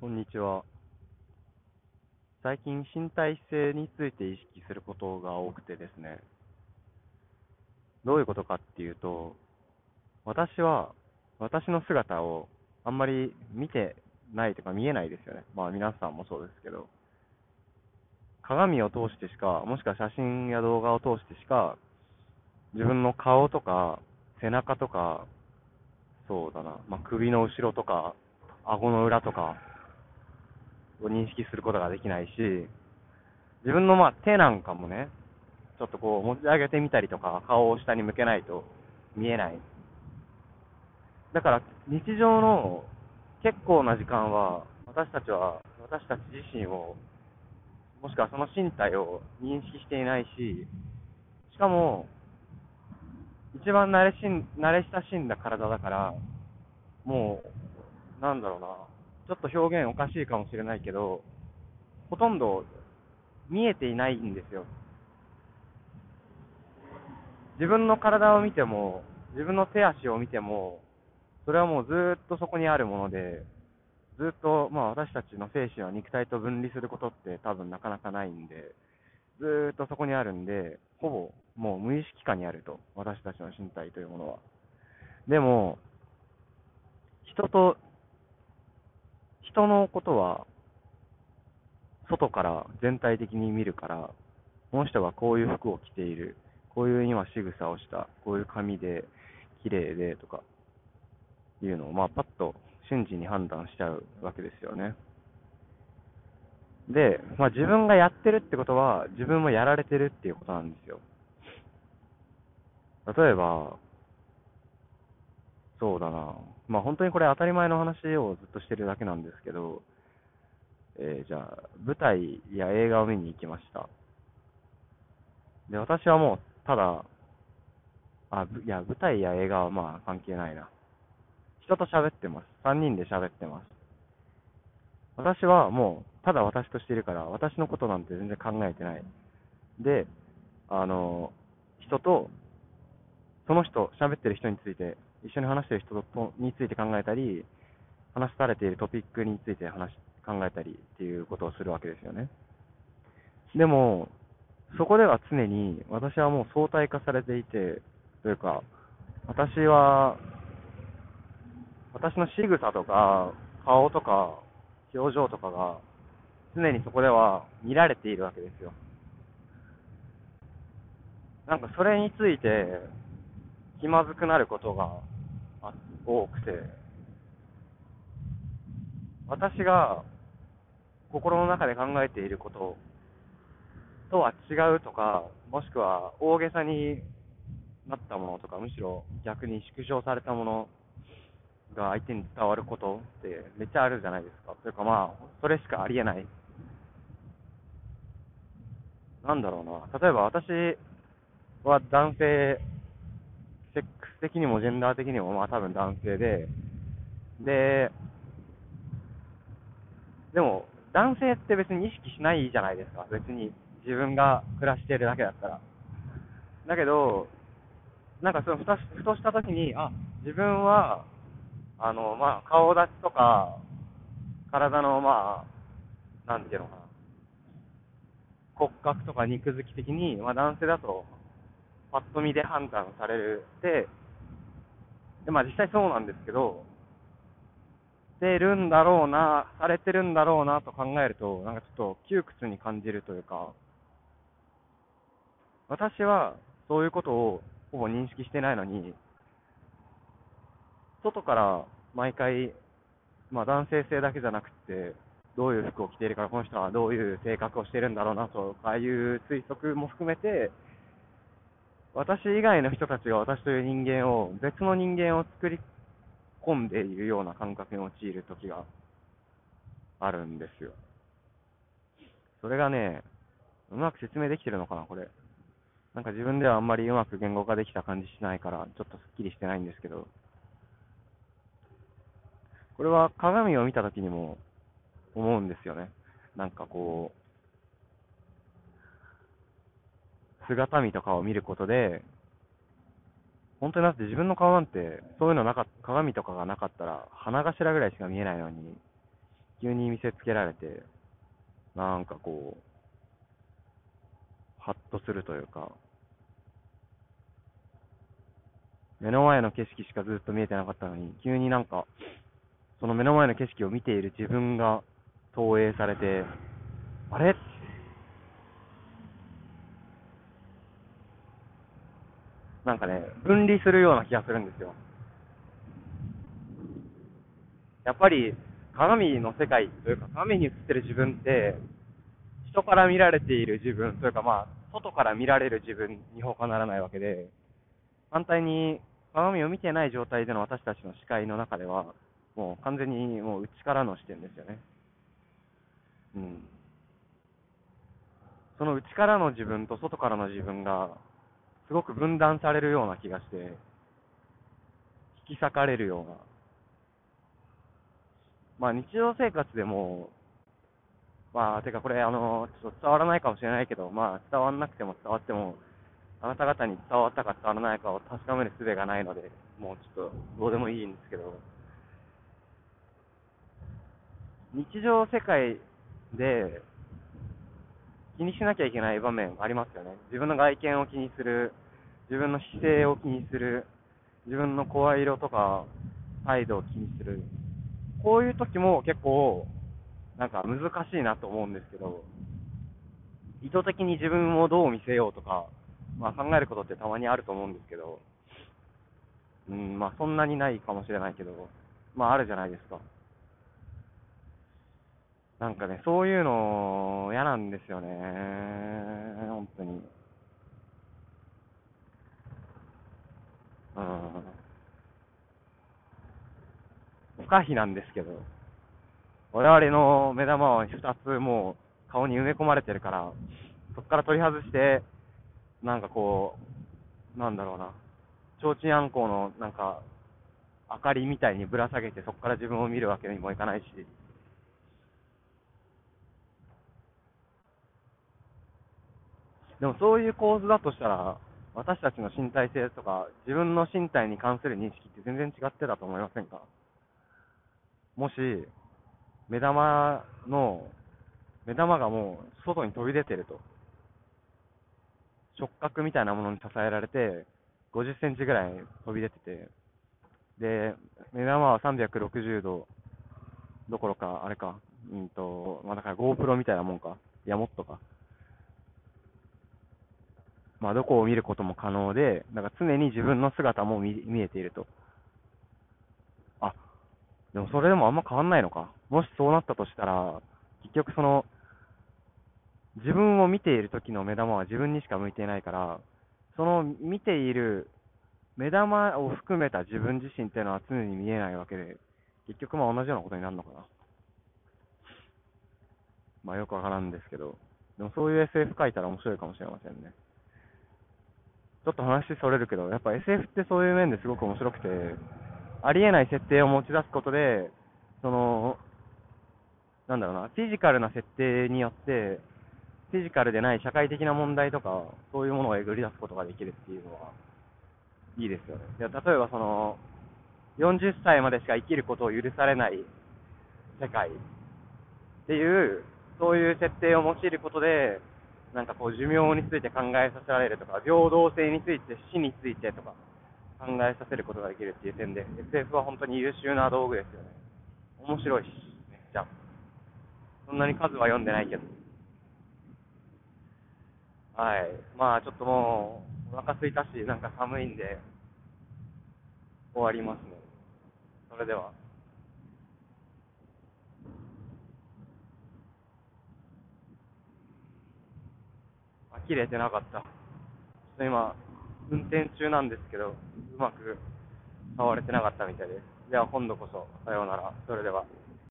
こんにちは。最近身体性について意識することが多くてですね。どういうことかっていうと、私は私の姿をあんまり見てないとか見えないですよね。まあ皆さんもそうですけど。鏡を通してしか、もしくは写真や動画を通してしか、自分の顔とか背中とか、そうだな、まあ、首の後ろとか、顎の裏とかを認識することができないし、自分のまあ手なんかもね、ちょっとこう持ち上げてみたりとか、顔を下に向けないと見えない。だから日常の結構な時間は、私たちは、私たち自身を、もしくはその身体を認識していないし、しかも、一番慣れしん慣れ親しんだ体だから、もう、なんだろうな、ちょっと表現おかしいかもしれないけど、ほとんど見えていないんですよ。自分の体を見ても、自分の手足を見ても、それはもうずっとそこにあるもので、ずっと、まあ私たちの精神は肉体と分離することって多分なかなかないんで、ずっとそこにあるんで、ほぼもう無意識下にあると、私たちの身体というものは。でも、人と、人のことは、外から全体的に見るから、この人がこういう服を着ている、こういう今仕草をした、こういう髪で、綺麗でとか、いうのを、まあ、パッと瞬時に判断しちゃうわけですよね。で、まあ、自分がやってるってことは、自分もやられてるっていうことなんですよ。例えば、そうだな。まあ本当にこれ当たり前の話をずっとしてるだけなんですけど、えー、じゃあ、舞台や映画を見に行きました。で、私はもう、ただ、あ、いや、舞台や映画はまあ関係ないな。人と喋ってます。3人で喋ってます。私はもう、ただ私としているから、私のことなんて全然考えてない。で、あの、人と、その人、喋ってる人について、一緒に話してる人とについて考えたり、話されているトピックについて話考えたりっていうことをするわけですよね。でも、そこでは常に私はもう相対化されていて、というか、私は、私の仕草とか、顔とか、表情とかが、常にそこでは見られているわけですよ。なんかそれについて、気まずくなることが多くて、私が心の中で考えていることとは違うとか、もしくは大げさになったものとか、むしろ逆に縮小されたものが相手に伝わることってめっちゃあるじゃないですか。というかまあ、それしかありえない。なんだろうな。例えば私は男性セックス的にもジェンダー的にもまあ多分男性で、で、でも男性って別に意識しないじゃないですか、別に自分が暮らしているだけだったら。だけど、なんかそのふたふとした時に、あ、自分は、あの、まあ、顔立ちとか、体の、まあ、なんていうのかな、骨格とか肉付き的に、まあ、男性だとパッと見で判断されるで、で、まあ実際そうなんですけど、してるんだろうな、されてるんだろうなと考えると、なんかちょっと窮屈に感じるというか、私はそういうことをほぼ認識してないのに、外から毎回、まあ男性性だけじゃなくて、どういう服を着ているから、この人はどういう性格をしてるんだろうなとかいう推測も含めて、私以外の人たちが私という人間を、別の人間を作り込んでいるような感覚に陥る時があるんですよ。それがね、うまく説明できてるのかな、これ。なんか自分ではあんまりうまく言語化できた感じしないから、ちょっとすっきりしてないんですけど、これは鏡を見た時にも思うんですよね。なんかこう、姿見とかを見ることで、本当にだって自分の顔なんて、そういうのなか鏡とかがなかったら、鼻頭ぐらいしか見えないのに、急に見せつけられて、なんかこう、ハッとするというか、目の前の景色しかずっと見えてなかったのに、急になんか、その目の前の景色を見ている自分が投影されて、あれ？なんかね、分離するような気がするんですよ。やっぱり鏡の世界というか鏡に映ってる自分って人から見られている自分というかまあ外から見られる自分に他ならないわけで反対に鏡を見てない状態での私たちの視界の中ではもう完全にもう内からの視点ですよねうんその内からの自分と外からの自分がすごく分断されるような気がして引き裂かれるような。まあ日常生活でも、まあ、てかこれ、あの、ちょっと伝わらないかもしれないけど、まあ伝わらなくても伝わっても、あなた方に伝わったか伝わらないかを確かめる術がないので、もうちょっとどうでもいいんですけど、日常世界で気にしなきゃいけない場面ありますよね。自分の外見を気にする、自分の姿勢を気にする、自分の声色とか態度を気にする。こういう時も結構、なんか難しいなと思うんですけど、意図的に自分をどう見せようとか、まあ考えることってたまにあると思うんですけど、うん、まあそんなにないかもしれないけど、まああるじゃないですか。なんかね、そういうの嫌なんですよね。本当に。うん。不可避なんですけど、我々の目玉は2つもう顔に埋め込まれてるから、そこから取り外して、なんかこう、なんだろうな、提灯あんこうのなんか、明かりみたいにぶら下げて、そこから自分を見るわけにもいかないし、でもそういう構図だとしたら、私たちの身体性とか、自分の身体に関する認識って全然違ってたと思いませんか？もし、目玉の、目玉がもう外に飛び出てると。触覚みたいなものに支えられて、50センチぐらい飛び出てて、で、目玉は360度どころか、あれか、うんと、まあ、だから GoPro みたいなもんか、いや、もっとか。まあ、どこを見ることも可能で、だか常に自分の姿も見見えていると。あでもそれでもあんま変わんないのか。もしそうなったとしたら、結局その、自分を見ている時の目玉は自分にしか向いていないから、その見ている目玉を含めた自分自身っていうのは常に見えないわけで、結局まあ同じようなことになるのかな。まあよくわからんですけど、でもそういう SF 書いたら面白いかもしれませんね。ちょっと話それるけど、やっぱ SF ってそういう面ですごく面白くて、ありえない設定を持ち出すことで、その、なんだろうな、フィジカルな設定によって、フィジカルでない社会的な問題とか、そういうものをえぐり出すことができるっていうのは、いいですよね。いや例えばその、40歳までしか生きることを許されない世界っていう、そういう設定を用いることで、なんかこう寿命について考えさせられるとか、平等性について、死についてとか、考えさせることができるっていう点で、SF は本当に優秀な道具ですよね。面白いし、めっちゃ。そんなに数は読んでないけど。はい。まあちょっともう、お腹すいたし、なんか寒いんで、終わりますね。それでは。切れてなかった。ちょっと今、運転中なんですけど、うまく触れてなかったみたいです。では今度こそ、さようなら。それでは。